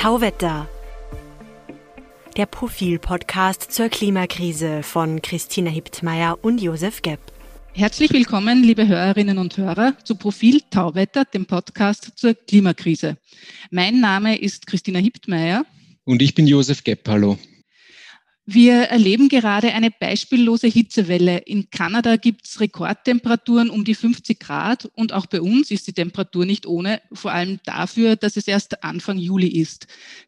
Tauwetter. Der Profil-Podcast zur Klimakrise von Christina Hiptmeier und Josef Gepp. Herzlich willkommen, liebe Hörerinnen und Hörer, zu Profil Tauwetter, dem Podcast zur Klimakrise. Mein Name ist Christina Hiptmeier. Und ich bin Josef Gepp. Hallo. Wir erleben gerade eine beispiellose Hitzewelle. In Kanada gibt es Rekordtemperaturen um die 50 Grad und auch bei uns ist die Temperatur nicht ohne, vor allem dafür, dass es erst Anfang Juli ist.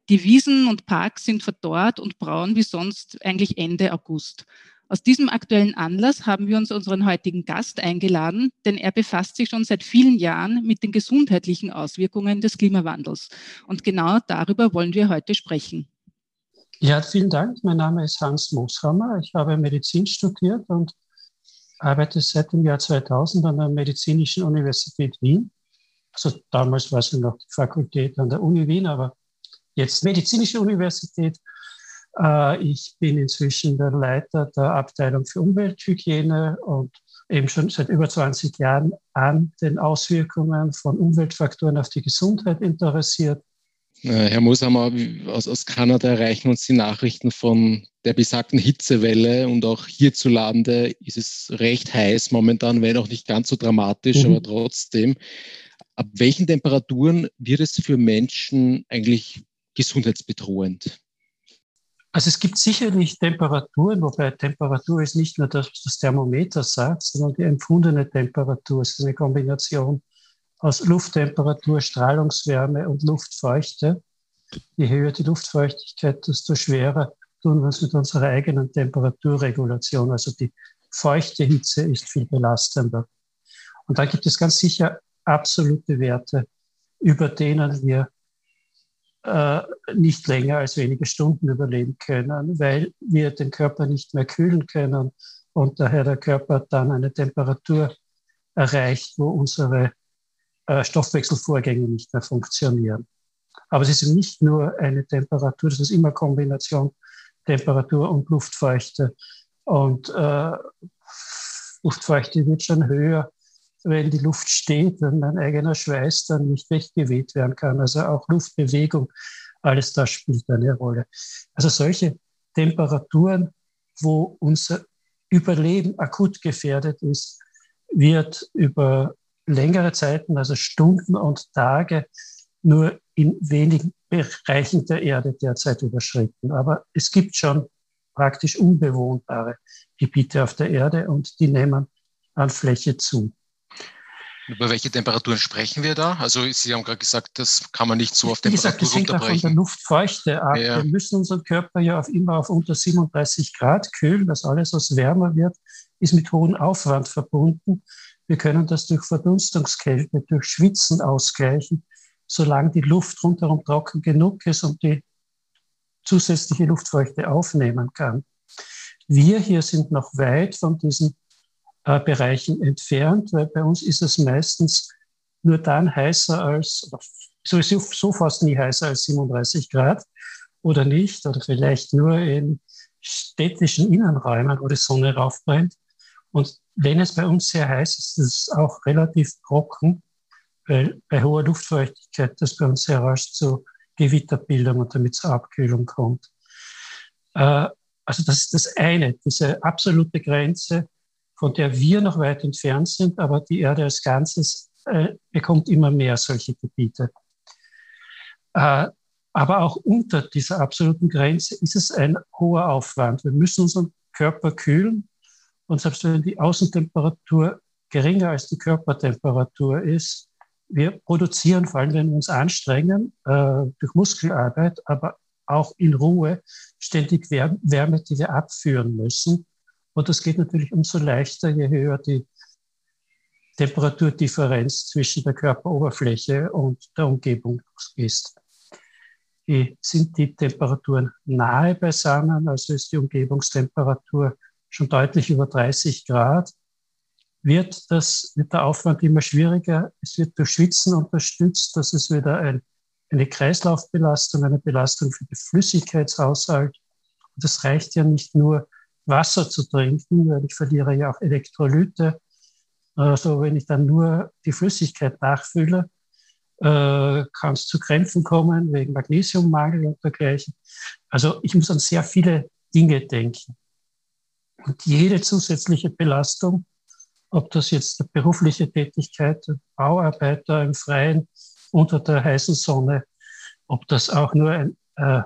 Die Wiesen und Parks sind verdorrt und braun wie sonst eigentlich Ende August. Aus diesem aktuellen Anlass haben wir uns unseren heutigen Gast eingeladen, denn er befasst sich schon seit vielen Jahren mit den gesundheitlichen Auswirkungen des Klimawandels. Und genau darüber wollen wir heute sprechen. Ja, vielen Dank. Mein Name ist Hans Mooshammer. Ich habe Medizin studiert und arbeite seit dem Jahr 2000 an der Medizinischen Universität Wien. Also damals war es noch die Fakultät an der Uni Wien, aber jetzt Medizinische Universität. Äh, ich bin inzwischen der Leiter der Abteilung für Umwelthygiene und eben schon seit über 20 Jahren an den Auswirkungen von Umweltfaktoren auf die Gesundheit interessiert Herr Mosamer, aus, aus Kanada erreichen uns die Nachrichten von der besagten Hitzewelle und auch hierzulande ist es recht heiß momentan, wenn auch nicht ganz so dramatisch, mhm. aber trotzdem. Ab welchen Temperaturen wird es für Menschen eigentlich gesundheitsbedrohend? Also es gibt sicherlich Temperaturen, wobei Temperatur ist nicht nur das, was das Thermometer sagt, sondern die empfundene Temperatur. Es ist eine Kombination aus Lufttemperatur, Strahlungswärme und Luftfeuchte. Je höher die Luftfeuchtigkeit, desto schwerer tun wir uns mit unserer eigenen Temperaturregulation. Also die feuchte Hitze ist viel belastender. Und da gibt es ganz sicher absolute Werte, über denen wir äh, nicht länger als wenige Stunden überleben können, weil wir den Körper nicht mehr kühlen können und daher der Körper dann eine Temperatur erreicht, wo unsere äh, Stoffwechselvorgänge nicht mehr funktionieren. Aber es ist nicht nur eine Temperatur, das ist immer Kombination Temperatur und Luftfeuchte. Und äh, Luftfeuchte wird schon höher, wenn die Luft steht, wenn mein eigener Schweiß dann nicht weggeweht werden kann. Also auch Luftbewegung, alles das spielt eine Rolle. Also solche Temperaturen, wo unser Überleben akut gefährdet ist, wird über längere Zeiten, also Stunden und Tage, nur in wenigen Bereichen der Erde derzeit überschritten. Aber es gibt schon praktisch unbewohnbare Gebiete auf der Erde und die nehmen an Fläche zu. Über welche Temperaturen sprechen wir da? Also Sie haben gerade gesagt, das kann man nicht so auf Temperatur gesagt, das hängt runterbrechen. von der Luftfeuchte ab. Ja. Wir müssen unseren Körper ja auf immer auf unter 37 Grad kühlen. Das alles, was wärmer wird, ist mit hohem Aufwand verbunden. Wir können das durch Verdunstungskälte, durch Schwitzen ausgleichen, solange die Luft rundherum trocken genug ist und die zusätzliche Luftfeuchte aufnehmen kann. Wir hier sind noch weit von diesen äh, Bereichen entfernt, weil bei uns ist es meistens nur dann heißer als, sowieso so fast nie heißer als 37 Grad oder nicht, oder vielleicht nur in städtischen Innenräumen, wo die Sonne raufbrennt. Und wenn es bei uns sehr heiß ist, ist es auch relativ trocken, weil bei hoher Luftfeuchtigkeit das bei uns sehr rasch zu Gewitterbildung und damit zur Abkühlung kommt. Äh, also das ist das eine, diese absolute Grenze, von der wir noch weit entfernt sind, aber die Erde als Ganzes äh, bekommt immer mehr solche Gebiete. Äh, aber auch unter dieser absoluten Grenze ist es ein hoher Aufwand. Wir müssen unseren Körper kühlen und selbst wenn die Außentemperatur geringer als die Körpertemperatur ist, wir produzieren, vor allem wenn wir uns anstrengen, äh, durch Muskelarbeit, aber auch in Ruhe, ständig Wärme, die wir abführen müssen. Und das geht natürlich umso leichter, je höher die Temperaturdifferenz zwischen der Körperoberfläche und der Umgebung ist. sind die Temperaturen nahe beisammen, also ist die Umgebungstemperatur schon deutlich über 30 Grad, wird, das, wird der Aufwand immer schwieriger. Es wird durch Schwitzen unterstützt. Das ist wieder ein, eine Kreislaufbelastung, eine Belastung für den Flüssigkeitshaushalt. Und das reicht ja nicht nur, Wasser zu trinken, weil ich verliere ja auch Elektrolyte. Also wenn ich dann nur die Flüssigkeit nachfülle, äh, kann es zu Krämpfen kommen wegen Magnesiummangel und dergleichen. Also ich muss an sehr viele Dinge denken. Und jede zusätzliche Belastung, ob das jetzt eine berufliche Tätigkeit, Bauarbeiter im Freien unter der heißen Sonne, ob das auch nur ein äh,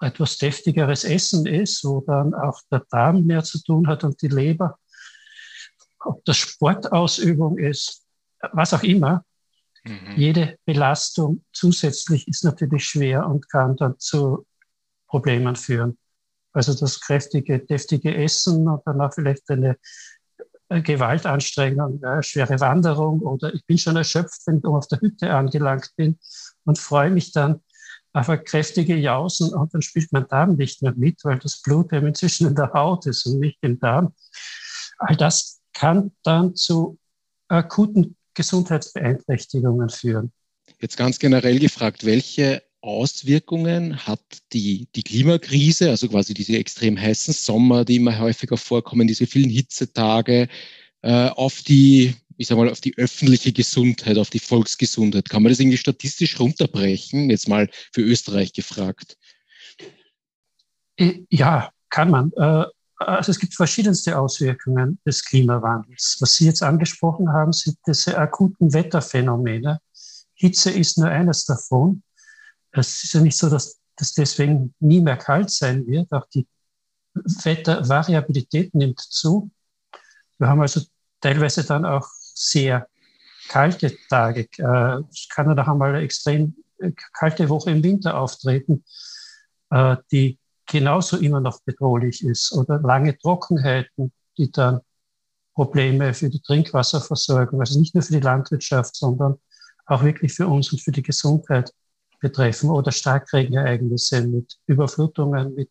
etwas deftigeres Essen ist, wo dann auch der Darm mehr zu tun hat und die Leber, ob das Sportausübung ist, was auch immer. Mhm. Jede Belastung zusätzlich ist natürlich schwer und kann dann zu Problemen führen. Also das kräftige, deftige Essen und danach vielleicht eine Gewaltanstrengung, eine schwere Wanderung oder ich bin schon erschöpft, wenn ich auf der Hütte angelangt bin und freue mich dann auf eine kräftige Jausen und dann spielt mein Darm nicht mehr mit, weil das Blut eben inzwischen in der Haut ist und nicht im Darm. All das kann dann zu akuten Gesundheitsbeeinträchtigungen führen. Jetzt ganz generell gefragt, welche Auswirkungen hat die, die Klimakrise, also quasi diese extrem heißen Sommer, die immer häufiger vorkommen, diese vielen Hitzetage, äh, auf die, ich sag mal, auf die öffentliche Gesundheit, auf die Volksgesundheit? Kann man das irgendwie statistisch runterbrechen? Jetzt mal für Österreich gefragt. Äh, ja, kann man. Äh, also es gibt verschiedenste Auswirkungen des Klimawandels. Was Sie jetzt angesprochen haben, sind diese akuten Wetterphänomene. Hitze ist nur eines davon. Es ist ja nicht so, dass das deswegen nie mehr kalt sein wird. Auch die Wettervariabilität nimmt zu. Wir haben also teilweise dann auch sehr kalte Tage. Äh, es kann dann auch einmal eine extrem äh, kalte Woche im Winter auftreten, äh, die genauso immer noch bedrohlich ist. Oder lange Trockenheiten, die dann Probleme für die Trinkwasserversorgung, also nicht nur für die Landwirtschaft, sondern auch wirklich für uns und für die Gesundheit betreffen oder Starkregenereignisse mit Überflutungen, mit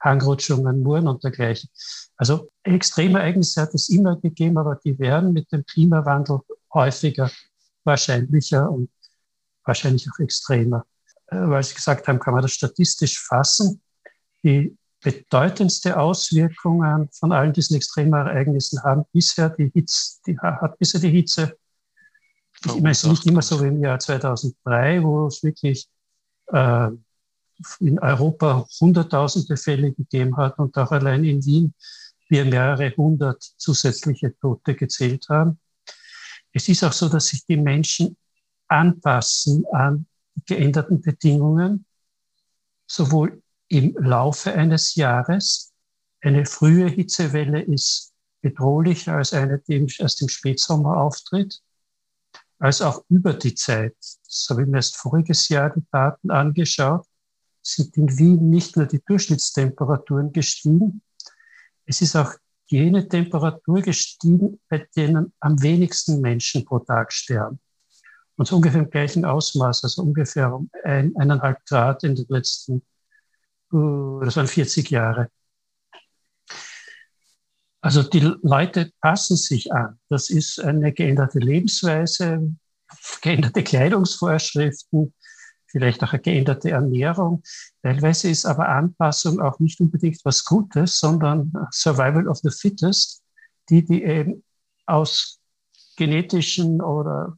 Hangrutschungen, Muren und dergleichen. Also extreme Ereignisse hat es immer gegeben, aber die werden mit dem Klimawandel häufiger, wahrscheinlicher und wahrscheinlich auch extremer. Äh, weil Sie gesagt haben, kann man das statistisch fassen. Die bedeutendste Auswirkungen von allen diesen extremen Ereignissen haben bisher die Hitze, die, hat bisher die Hitze ich meine, es ist nicht immer so wie im Jahr 2003, wo es wirklich äh, in Europa hunderttausende Fälle gegeben hat und auch allein in Wien wir mehrere hundert zusätzliche Tote gezählt haben. Es ist auch so, dass sich die Menschen anpassen an geänderten Bedingungen, sowohl im Laufe eines Jahres. Eine frühe Hitzewelle ist bedrohlicher als eine, die erst im Spätsommer auftritt als auch über die Zeit. So habe ich mir erst voriges Jahr die Daten angeschaut, sind in Wien nicht nur die Durchschnittstemperaturen gestiegen, es ist auch jene Temperatur gestiegen, bei denen am wenigsten Menschen pro Tag sterben. Und so ungefähr im gleichen Ausmaß, also ungefähr um ein, eineinhalb Grad in den letzten, uh, das waren 40 Jahre. Also die Leute passen sich an. Das ist eine geänderte Lebensweise, geänderte Kleidungsvorschriften, vielleicht auch eine geänderte Ernährung. Teilweise ist aber Anpassung auch nicht unbedingt was Gutes, sondern Survival of the Fittest, die, die eben aus genetischen oder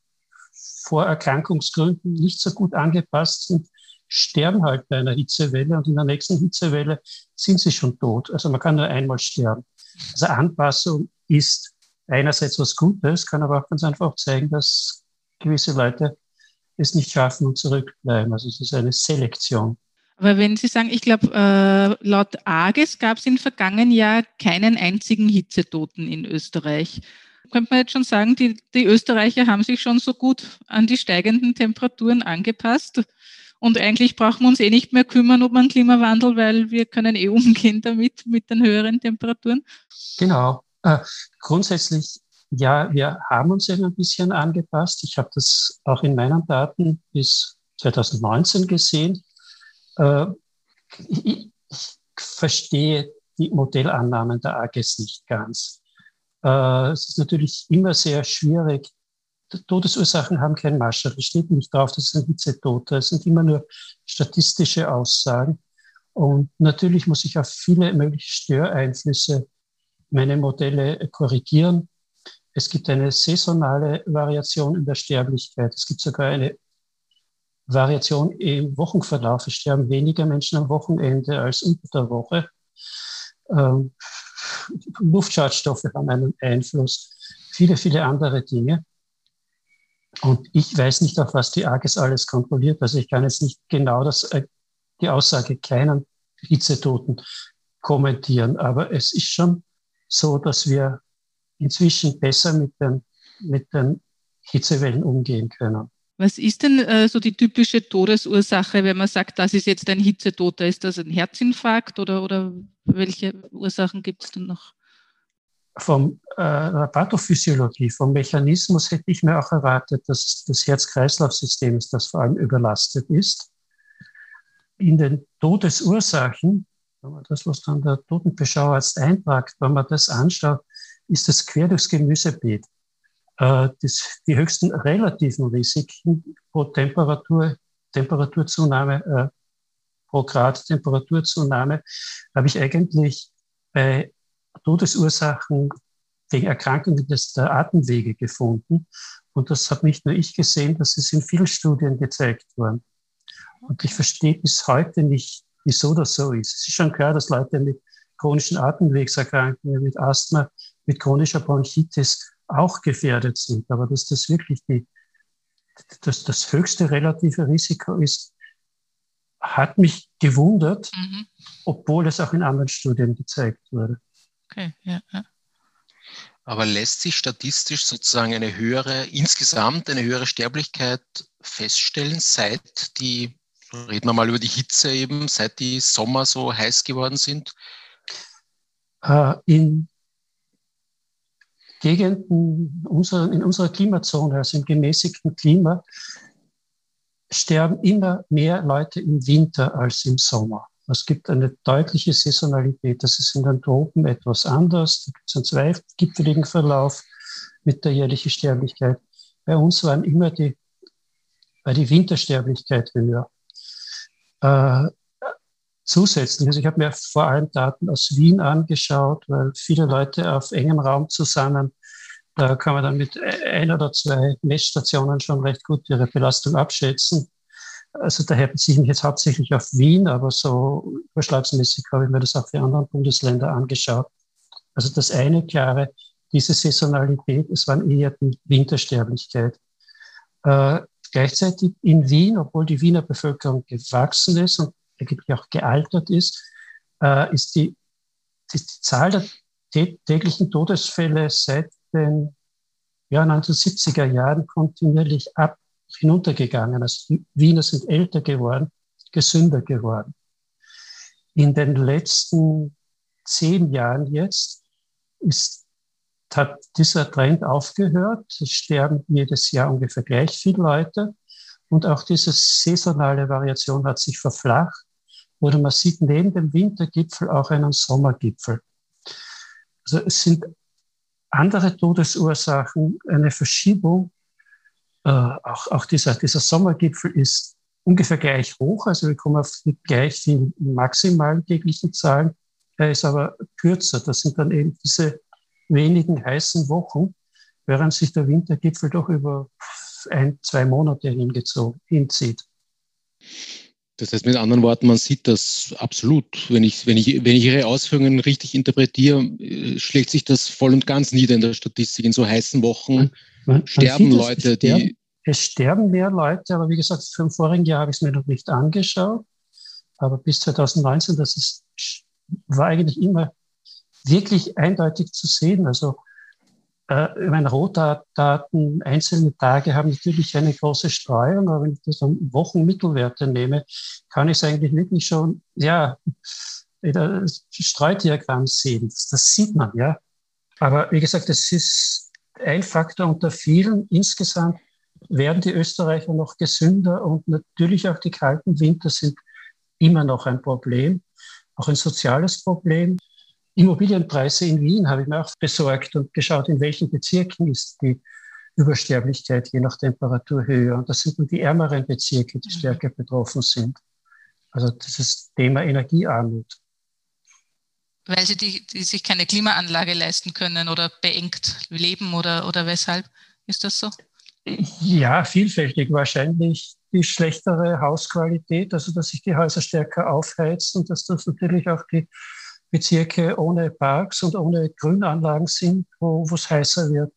Vorerkrankungsgründen nicht so gut angepasst sind, sterben halt bei einer Hitzewelle und in der nächsten Hitzewelle sind sie schon tot. Also man kann nur einmal sterben. Also Anpassung ist einerseits was Gutes, kann aber auch ganz einfach zeigen, dass gewisse Leute es nicht schaffen und zurückbleiben. Also es ist eine Selektion. Aber wenn Sie sagen, ich glaube, äh, laut AGES gab es im vergangenen Jahr keinen einzigen Hitzetoten in Österreich. Könnte man jetzt schon sagen, die, die Österreicher haben sich schon so gut an die steigenden Temperaturen angepasst? Und eigentlich brauchen wir uns eh nicht mehr kümmern um den Klimawandel, weil wir können eh umgehen damit, mit den höheren Temperaturen. Genau. Äh, grundsätzlich, ja, wir haben uns eben ein bisschen angepasst. Ich habe das auch in meinen Daten bis 2019 gesehen. Äh, ich, verstehe die Modellannahmen der AGES nicht ganz. Äh, es ist natürlich immer sehr schwierig, Todesursachen haben kein Maßstab. Es steht nicht drauf, das sind Hitzetote. Es sind immer nur statistische Aussagen. Und natürlich muss ich auf viele mögliche Störeinflüsse meine Modelle korrigieren. Es gibt eine saisonale Variation in der Sterblichkeit. Es gibt sogar eine Variation im Wochenverlauf. Es sterben weniger Menschen am Wochenende als unter der Woche. Ähm, Luftschadstoffe haben einen Einfluss, viele, viele andere Dinge. Und ich weiß nicht, auf was die AGES alles kontrolliert. Also ich kann jetzt nicht genau das, äh, die Aussage kleinen Hitzetoten kommentieren. Aber es ist schon so, dass wir inzwischen besser mit den, mit den Hitzewellen umgehen können. Was ist denn äh, so die typische Todesursache, wenn man sagt, das ist jetzt ein Hitzetoter? Ist das ein Herzinfarkt oder, oder welche Ursachen gibt es denn noch? Vom äh, Pathophysiologie, vom Mechanismus hätte ich mir auch erwartet, dass das Herz-Kreislauf-System ist, das vor allem überlastet ist. In den Todesursachen, wenn man das, was dann der Totenbeschauerarzt eintragt, wenn man das anschaut, ist das quer durchs Gemüsebeet. Äh, das, die höchsten relativen Risiken pro Temperatur, Temperaturzunahme, äh, pro Grad Temperaturzunahme habe ich eigentlich bei Todesursachen wegen Erkrankungen des, der Atemwege gefunden. Und das habe nicht nur ich gesehen, das ist in vielen Studien gezeigt worden. Und ich verstehe bis heute nicht, wieso das so ist. Es ist schon klar, dass Leute mit chronischen Atemwegserkrankungen, mit Asthma, mit chronischer Bronchitis auch gefährdet sind. Aber dass das wirklich die, dass das höchste relative Risiko ist, hat mich gewundert, mhm. obwohl es auch in anderen Studien gezeigt wurde. Okay, ja, ja. Aber lässt sich statistisch sozusagen eine höhere, insgesamt eine höhere Sterblichkeit feststellen, seit die, reden wir mal über die Hitze eben, seit die Sommer so heiß geworden sind? Äh, in Gegenden unserer, in unserer Klimazone, also im gemäßigten Klima, sterben immer mehr Leute im Winter als im Sommer. Es gibt eine deutliche Saisonalität. Das ist in den Tropen etwas anders. Da gibt es einen zweigipfeligen Verlauf mit der jährlichen Sterblichkeit. Bei uns waren immer die, war die Wintersterblichkeit höher. Äh, zusätzlich. Also ich habe mir vor allem Daten aus Wien angeschaut, weil viele Leute auf engem Raum zusammen, da kann man dann mit ein oder zwei Messstationen schon recht gut ihre Belastung abschätzen. Also daher beziehe ich mich jetzt hauptsächlich auf Wien, aber so überschlagsmäßig habe ich mir das auch für andere Bundesländer angeschaut. Also das eine klare, diese Saisonalität, es waren eher die Wintersterblichkeit. Äh, gleichzeitig in Wien, obwohl die Wiener Bevölkerung gewachsen ist und eigentlich auch gealtert ist, äh, ist, die, ist die Zahl der täglichen Todesfälle seit den ja, 1970er Jahren kontinuierlich ab hinuntergegangen. Also Wiener sind älter geworden, gesünder geworden. In den letzten zehn Jahren jetzt ist, hat dieser Trend aufgehört. Es sterben jedes Jahr ungefähr gleich viele Leute. Und auch diese saisonale Variation hat sich verflacht. Oder man sieht neben dem Wintergipfel auch einen Sommergipfel. Also es sind andere Todesursachen, eine Verschiebung. Äh, auch, auch dieser, dieser Sommergipfel ist ungefähr gleich hoch, also wir kommen auf gleich viel maximalen täglichen Zahlen. Er ist aber kürzer. Das sind dann eben diese wenigen heißen Wochen, während sich der Wintergipfel doch über ein, zwei Monate hingezogen, hinzieht. Das heißt mit anderen Worten, man sieht das absolut. Wenn ich, wenn ich, wenn ich Ihre Ausführungen richtig interpretiere, äh, schlägt sich das voll und ganz nieder in der Statistik. In so heißen Wochen man, sterben man Leute, es sterben, die. Es sterben mehr Leute, aber wie gesagt, vom vorigen Jahr habe ich es mir noch nicht angeschaut. Aber bis 2019, das ist, war eigentlich immer wirklich eindeutig zu sehen. Also äh, meine Rohdaten, einzelne Tage haben natürlich eine große Streuung, aber wenn ich das an Wochenmittelwerte nehme, kann ich es eigentlich wirklich schon, ja, das Streudiagramm sehen. Das, das sieht man, ja. Aber wie gesagt, es ist ein Faktor unter vielen. Insgesamt werden die Österreicher noch gesünder und natürlich auch die kalten Winter sind immer noch ein Problem, auch ein soziales Problem. Immobilienpreise in Wien habe ich mir auch besorgt und geschaut, in welchen Bezirken ist die Übersterblichkeit je nach Temperatur höher. Und das sind nur die ärmeren Bezirke, die mhm. stärker betroffen sind. Also dieses Thema Energiearmut. Weil sie die, die sich keine Klimaanlage leisten können oder beengt leben oder, oder weshalb? Ist das so? Ja, vielfältig wahrscheinlich die schlechtere Hausqualität, also dass sich die Häuser stärker aufheizen und dass das natürlich auch die Bezirke ohne Parks und ohne Grünanlagen sind, wo es heißer wird.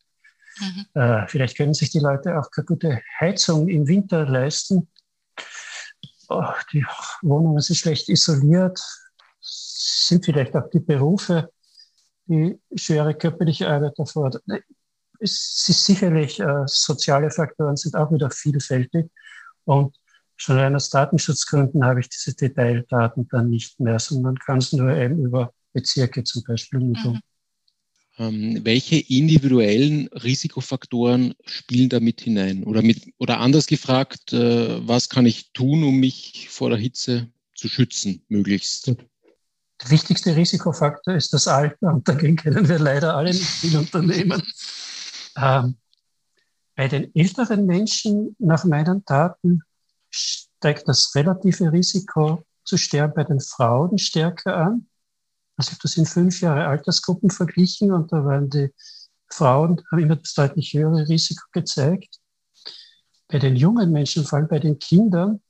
Mhm. Äh, vielleicht können sich die Leute auch keine gute Heizung im Winter leisten. Oh, die Wohnungen sind schlecht isoliert, sind vielleicht auch die Berufe, die schwere körperliche Arbeit erfordern. Es ist sicherlich, äh, soziale Faktoren sind auch wieder vielfältig. Und schon rein aus Datenschutzgründen habe ich diese Detaildaten dann nicht mehr, sondern kann es nur eben über Bezirke zum Beispiel mitteln. Mhm. Ähm, welche individuellen Risikofaktoren spielen da mit hinein? Oder, mit, oder anders gefragt, äh, was kann ich tun, um mich vor der Hitze zu schützen, möglichst? Der wichtigste Risikofaktor ist das Alter und dagegen können wir leider alle nicht viel unternehmen. Ähm, bei den älteren Menschen, nach meinen Daten, steigt das relative Risiko zu sterben bei den Frauen stärker an. Also ich habe das in fünf Jahre Altersgruppen verglichen und da waren die Frauen, haben immer das deutlich höhere Risiko gezeigt. Bei den jungen Menschen, vor allem bei den Kindern,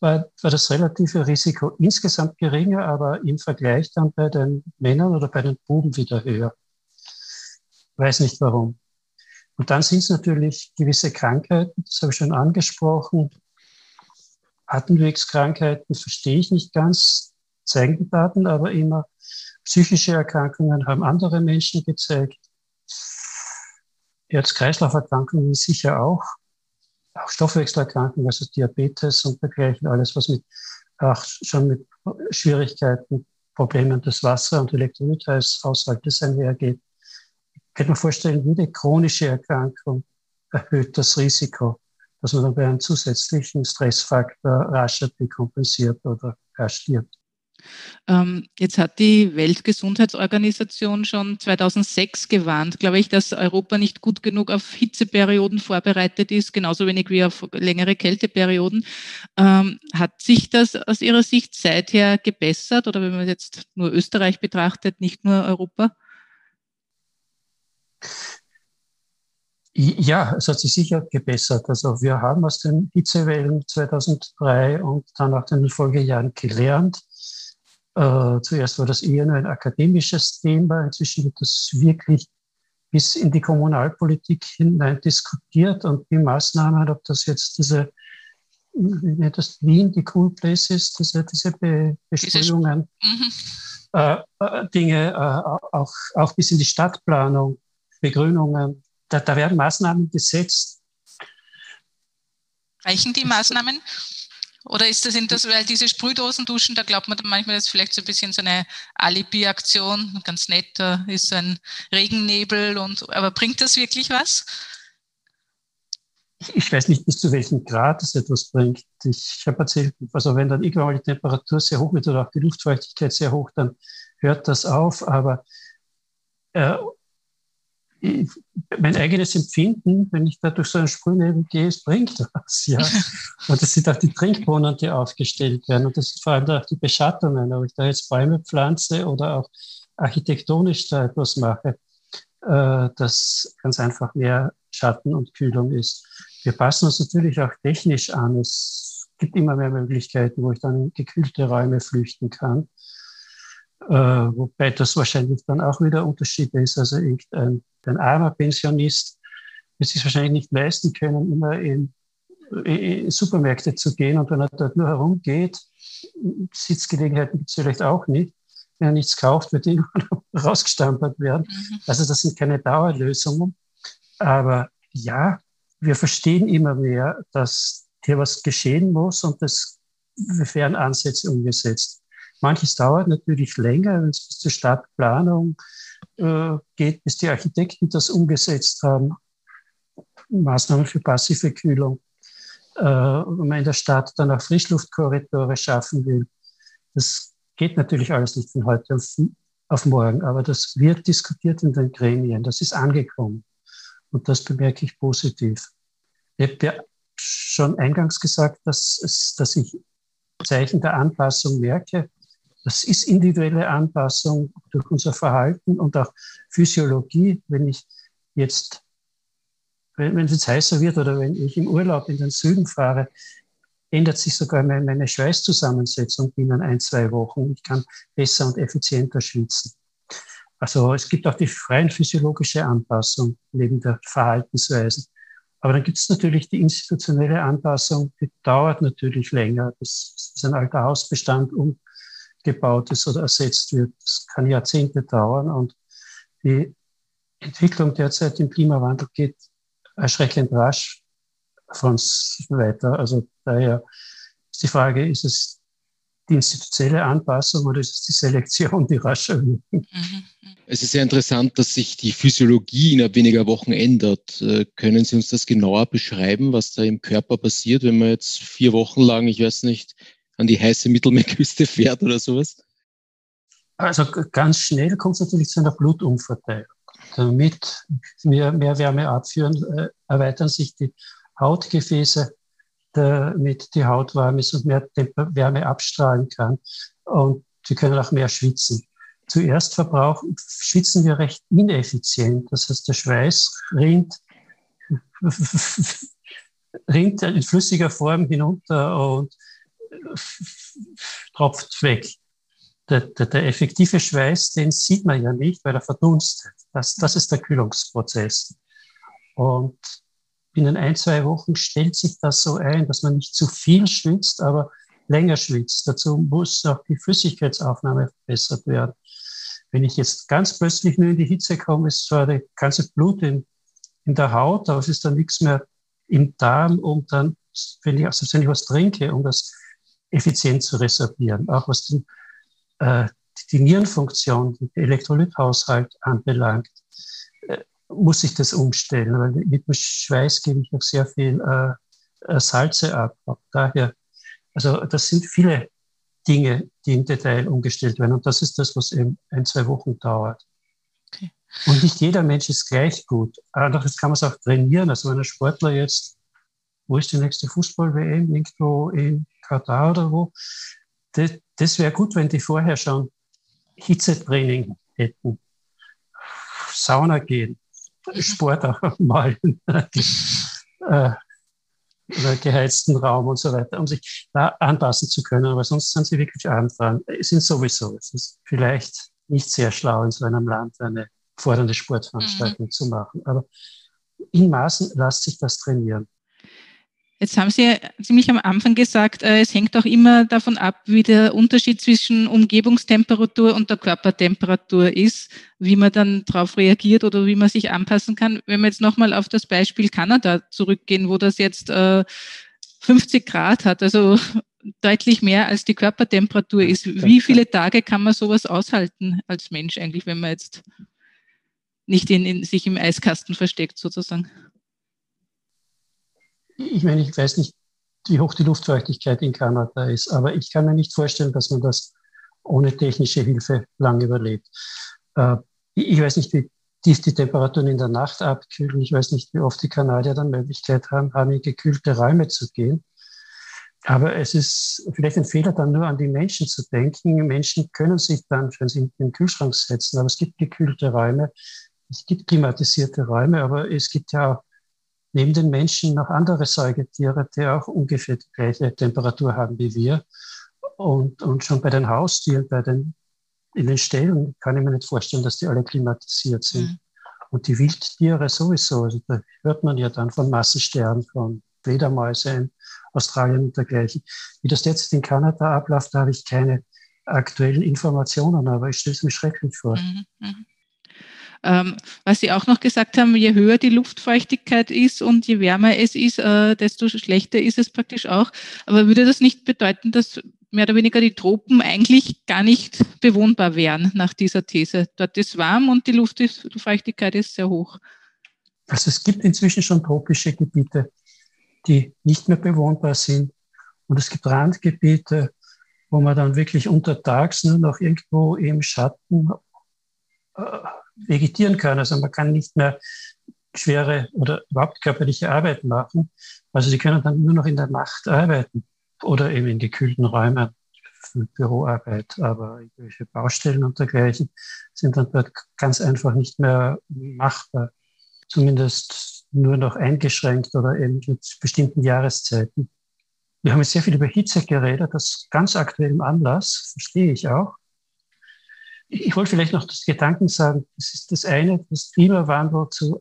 war, war das relative Risiko insgesamt geringer, aber im Vergleich dann bei den Männern oder bei den Buben wieder höher. Weiß nicht warum. Und dann sind es natürlich gewisse Krankheiten, das habe ich schon angesprochen. Atemwegskrankheiten verstehe ich nicht ganz, zeigen die Daten aber immer. Psychische Erkrankungen haben andere Menschen gezeigt. Herz-Kreislauf-Erkrankungen sicher auch. Auch Stoffwechselerkrankungen, also Diabetes und dergleichen, alles, was mit, auch schon mit Schwierigkeiten, Problemen des Wasser- und Elektrolythaushaltes einhergeht. Ich könnte mir vorstellen, jede chronische Erkrankung erhöht das Risiko, dass man dann bei einem zusätzlichen Stressfaktor rascher dekompensiert oder rasch stirbt. Ähm, jetzt hat die Weltgesundheitsorganisation schon 2006 gewarnt, glaube ich, dass Europa nicht gut genug auf Hitzeperioden vorbereitet ist, genauso wenig wie auf längere Kälteperioden. Ähm, hat sich das aus Ihrer Sicht seither gebessert oder wenn man jetzt nur Österreich betrachtet, nicht nur Europa? Ja, es hat sich sicher gebessert. Also wir haben aus den Hitzewellen 2003 und dann auch in den Folgejahren gelernt. Äh, zuerst war das eher nur ein akademisches Thema. Inzwischen wird das wirklich bis in die Kommunalpolitik hinein diskutiert und die Maßnahmen, ob das jetzt diese, wie nennt das Wien, die Cool Places, diese, diese Be Besprühungen, mhm. äh, äh, Dinge, äh, auch, auch bis in die Stadtplanung, Begrünungen, da, da werden Maßnahmen gesetzt. Reichen die Maßnahmen? Oder ist das, sind das, weil diese Sprühdosenduschen, da glaubt man manchmal, das ist vielleicht so ein bisschen so eine Alibi-Aktion, ganz nett, da ist so ein Regennebel und, aber bringt das wirklich was? Ich weiß nicht, bis zu welchem Grad es etwas bringt. Ich habe erzählt, also wenn dann irgendwann mal die Temperatur sehr hoch wird oder auch die Luftfeuchtigkeit sehr hoch, dann hört das auf. Aber äh, mein eigenes Empfinden, wenn ich da durch so einen Sprühnebel gehe, es bringt was, ja. Und das sind auch die Trinkbrunnen, die aufgestellt werden. Und das sind vor allem auch die Beschattungen, ob ich da jetzt Bäume pflanze oder auch architektonisch da etwas mache, äh, dass ganz einfach mehr Schatten und Kühlung ist. Wir passen uns natürlich auch technisch an. Es gibt immer mehr Möglichkeiten, wo ich dann in gekühlte Räume flüchten kann. Äh, wobei das wahrscheinlich dann auch wieder Unterschied ist. Also irgendein ein armer Pensionist wird sich wahrscheinlich nicht leisten können, immer in, in Supermärkte zu gehen und wenn er dort nur herumgeht, Sitzgelegenheiten gibt es vielleicht auch nicht. Wenn er nichts kauft, wird irgendwann rausgestampert werden. Mhm. Also das sind keine Dauerlösungen. Aber ja, wir verstehen immer mehr, dass hier was geschehen muss und das werden Ansätze umgesetzt. Manches dauert natürlich länger, wenn es bis zur Stadtplanung äh, geht, bis die Architekten das umgesetzt haben. Maßnahmen für passive Kühlung. Äh, wenn man in der Stadt dann auch Frischluftkorridore schaffen will. Das geht natürlich alles nicht von heute auf, morgen, aber das wird diskutiert in den Gremien. Das ist angekommen. Und das bemerke ich positiv. Ich habe ja schon eingangs gesagt, dass, es, dass ich Zeichen der Anpassung merke. Das ist individuelle Anpassung durch unser Verhalten und auch Physiologie. Wenn ich jetzt, wenn, wenn es jetzt heißer wird oder wenn ich im Urlaub in den Süden fahre, ändert sich sogar meine Schweißzusammensetzung binnen ein, zwei Wochen. Ich kann besser und effizienter schwitzen. Also es gibt auch die freien physiologische Anpassung neben der Verhaltensweisen. Aber dann gibt es natürlich die institutionelle Anpassung, die dauert natürlich länger. Das ist ein alter Hausbestand umgebaut ist oder ersetzt wird. Das kann Jahrzehnte dauern und die Entwicklung derzeit im Klimawandel geht erschreckend rasch von uns weiter. Also daher ist die Frage, ist es die institutionelle Anpassung oder ist es die Selektion, die rascher wird? Mhm. Es ist sehr interessant, dass sich die Physiologie innerhalb weniger Wochen ändert. Äh, können Sie uns das genauer beschreiben, was da im Körper passiert, wenn man jetzt vier Wochen lang, ich weiß nicht, an die heiße Mittelmeerküste fährt oder sowas? Also ganz schnell kommt es natürlich zu einer Blutumverteilung. Damit wir mehr Wärme abführen, äh, erweitern sich die Hautgefäße, damit die Haut warm ist und mehr Wärme abstrahlen kann. Und wir können auch mehr schwitzen zuerst verbrauchen, schwitzen wir recht ineffizient. Das heißt, der Schweiß rinnt, rinnt in flüssiger Form hinunter und tropft weg. Der, der, der, effektive Schweiß, den sieht man ja nicht, weil er verdunstet. Das, das ist der Kühlungsprozess. Und binnen ein, zwei Wochen stellt sich das so ein, dass man nicht zu viel schwitzt, aber länger schwitzt. Dazu muss auch die Flüssigkeitsaufnahme verbessert werden. Wenn ich jetzt ganz plötzlich nur in die Hitze komme, ist zwar das ganze Blut in, in der Haut, aber es ist dann nichts mehr im Darm, um dann, wenn ich, also wenn ich was trinke, um das effizient zu resorbieren. Auch was den, äh, die Nierenfunktion, den Elektrolythaushalt anbelangt, äh, muss ich das umstellen, weil mit dem Schweiß gebe ich auch sehr viel äh, äh Salze ab. Auch daher, also das sind viele Dinge, die im Detail umgestellt werden. Und das ist das, was eben ein, zwei Wochen dauert. Okay. Und nicht jeder Mensch ist gleich gut. Andererseits kann man es auch trainieren. Also wenn ein Sportler jetzt, wo ist die nächste Fußball-WM? Irgendwo in Katar oder wo? Das, das wäre gut, wenn die vorher schon Hitzetraining hätten. Sauna gehen, Sport auch mal. äh, oder geheizten Raum und so weiter, um sich da anpassen zu können. Aber sonst sind sie wirklich arm dran. Es sind sowieso, es ist vielleicht nicht sehr schlau, in so einem Land eine fordernde Sportveranstaltung mhm. zu machen. Aber in Maßen lässt sich das trainieren. Jetzt haben Sie ziemlich am Anfang gesagt, äh, es hängt auch immer davon ab, wie der Unterschied zwischen Umgebungstemperatur und der Körpertemperatur ist, wie man dann darauf reagiert oder wie man sich anpassen kann. Wenn wir jetzt nochmal auf das Beispiel Kanada zurückgehen, wo das jetzt 50 äh, Grad hat, also deutlich mehr als die Körpertemperatur ist. Wie viele Tage kann man sowas aushalten als Mensch eigentlich, wenn man jetzt nicht in, in sich im Eiskasten versteckt sozusagen? Ich meine, ich weiß nicht, wie hoch die Luftfeuchtigkeit in Kanada ist, aber ich kann mir nicht vorstellen, dass man das ohne technische Hilfe lang überlebt. Äh, ich weiß nicht, wie tief die Temperaturen in der Nacht abkühlen. Ich weiß nicht, wie oft die Kanadier dann Möglichkeit haben, haben in gekühlte Räume zu gehen. Aber es ist vielleicht ein Fehler, dann nur an die Menschen zu denken. Menschen können sich dann, wenn sie in den Kühlschrank setzen, aber es gibt gekühlte Räume, es gibt klimatisierte Räume, aber es gibt ja auch neben den Menschen noch andere Säugetiere, die auch ungefähr die gleiche Temperatur haben wie wir. Und, und schon bei den Haustieren, bei den, in den Ställen kann ich mir nicht vorstellen, dass die alle klimatisiert sind. Mhm. Und die Wildtiere sowieso. Also da hört man ja dann von Massensterben, von Fledermäuse in Australien und dergleichen. Wie das jetzt in Kanada abläuft, da habe ich keine aktuellen Informationen, aber ich stelle es mir schrecklich vor. Mhm. Ähm, was Sie auch noch gesagt haben, je höher die Luftfeuchtigkeit ist und je wärmer es ist, äh, desto schlechter ist es praktisch auch. Aber würde das nicht bedeuten, dass mehr oder weniger die Tropen eigentlich gar nicht bewohnbar wären nach dieser These? Dort ist warm und die Luftfeuchtigkeit ist sehr hoch. Also es gibt inzwischen schon tropische Gebiete, die nicht mehr bewohnbar sind. Und es gibt Randgebiete, wo man dann wirklich untertags nur noch irgendwo im Schatten vegetieren kann. Also man kann nicht mehr schwere oder überhaupt körperliche Arbeit machen. Also sie können dann nur noch in der Nacht arbeiten oder eben in gekühlten Räumen für Büroarbeit. Aber irgendwelche Baustellen und dergleichen sind dann dort ganz einfach nicht mehr machbar. Zumindest nur noch eingeschränkt oder eben mit bestimmten Jahreszeiten. Wir haben jetzt sehr viel über Hitze geredet, das ganz aktuellem Anlass, verstehe ich auch. Ich wollte vielleicht noch das Gedanken sagen, das ist das eine, das Klimawandel zu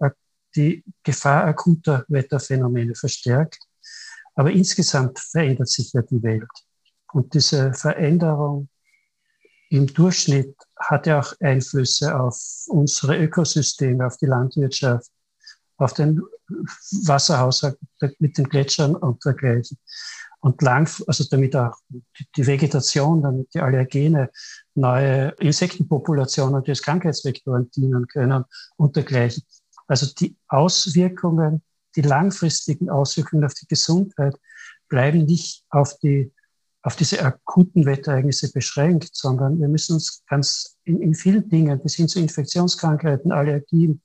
die Gefahr akuter Wetterphänomene verstärkt. Aber insgesamt verändert sich ja die Welt. Und diese Veränderung im Durchschnitt hat ja auch Einflüsse auf unsere Ökosysteme, auf die Landwirtschaft, auf den Wasserhaushalt mit den Gletschern und dergleichen. Und lang, also damit auch die Vegetation, damit die Allergene, neue Insektenpopulationen, die als Krankheitsvektoren dienen können und dergleichen. Also die Auswirkungen, die langfristigen Auswirkungen auf die Gesundheit bleiben nicht auf die auf diese akuten Wettereignisse beschränkt, sondern wir müssen uns ganz in, in vielen Dingen bis hin zu Infektionskrankheiten, Allergien,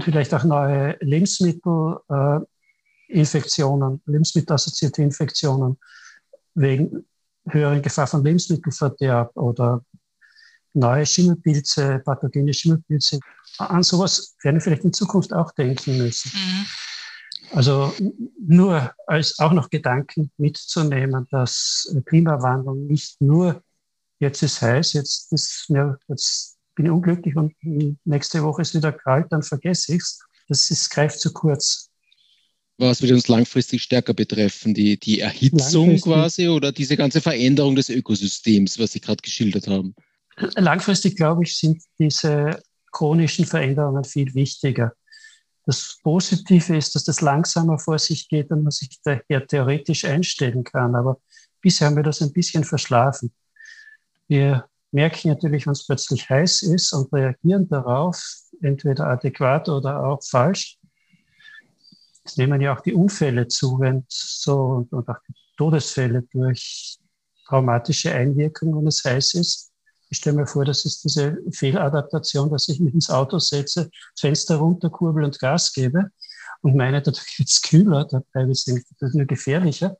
vielleicht auch neue Lebensmittelinfektionen, äh, lebensmittelassoziierte Infektionen wegen höheren Gefahr von Lebensmittelverderb oder neue Schimmelpilze, pathogene Schimmelpilze. An sowas werden wir vielleicht in Zukunft auch denken müssen. Mhm. Also nur als auch noch Gedanken mitzunehmen, dass Klimawandel nicht nur jetzt ist heiß, jetzt ist mir, jetzt bin ich unglücklich und nächste Woche ist wieder kalt, dann vergesse ich es. Das ist, greift zu kurz. Was würde uns langfristig stärker betreffen? Die, die Erhitzung quasi oder diese ganze Veränderung des Ökosystems, was Sie gerade geschildert haben? Langfristig, glaube ich, sind diese chronischen Veränderungen viel wichtiger. Das Positive ist, dass das langsamer vor sich geht und man sich daher theoretisch einstellen kann. Aber bisher haben wir das ein bisschen verschlafen. Wir merken natürlich, wenn es plötzlich heiß ist und reagieren darauf, entweder adäquat oder auch falsch. Es nehmen ja auch die Unfälle zu, wenn so und auch die Todesfälle durch traumatische Einwirkungen, wenn es heiß ist. Ich stelle mir vor, das ist diese Fehladaptation, dass ich mich ins Auto setze, Fenster runterkurbel und Gas gebe und meine, dadurch wird es kühler, dabei wird es nur gefährlicher.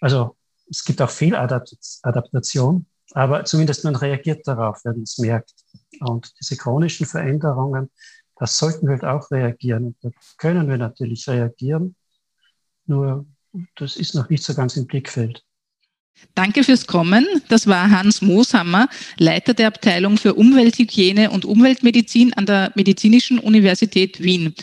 Also es gibt auch Fehladaptation, aber zumindest man reagiert darauf, wenn man es merkt. Und diese chronischen Veränderungen, das sollten wir halt auch reagieren. Und da können wir natürlich reagieren, nur das ist noch nicht so ganz im Blickfeld. Danke fürs Kommen. Das war Hans Mooshammer, Leiter der Abteilung für Umwelthygiene und Umweltmedizin an der Medizinischen Universität Wien.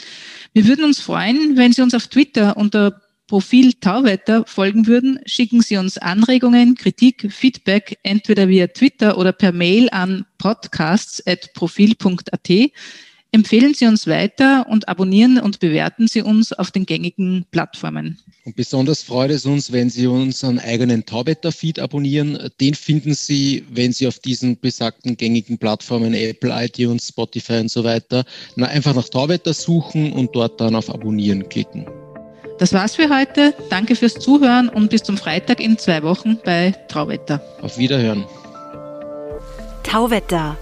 Wir würden uns freuen, wenn Sie uns auf Twitter unter Profil Tauwetter folgen würden, schicken Sie uns Anregungen, Kritik, Feedback entweder via Twitter oder per Mail an podcasts.profil.at. Empfehlen Sie uns weiter und abonnieren und bewerten Sie uns auf den gängigen Plattformen. Und besonders freut es uns, wenn Sie unseren eigenen Tauwetter-Feed abonnieren. Den finden Sie, wenn Sie auf diesen besagten gängigen Plattformen Apple, iTunes, Spotify und so weiter, einfach nach Tauwetter suchen und dort dann auf Abonnieren klicken. Das war's für heute. Danke fürs Zuhören und bis zum Freitag in zwei Wochen bei Tauwetter. Auf Wiederhören. Tauwetter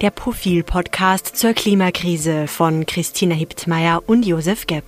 der Profil-Podcast zur Klimakrise von Christina Hiptmeier und Josef Gepp.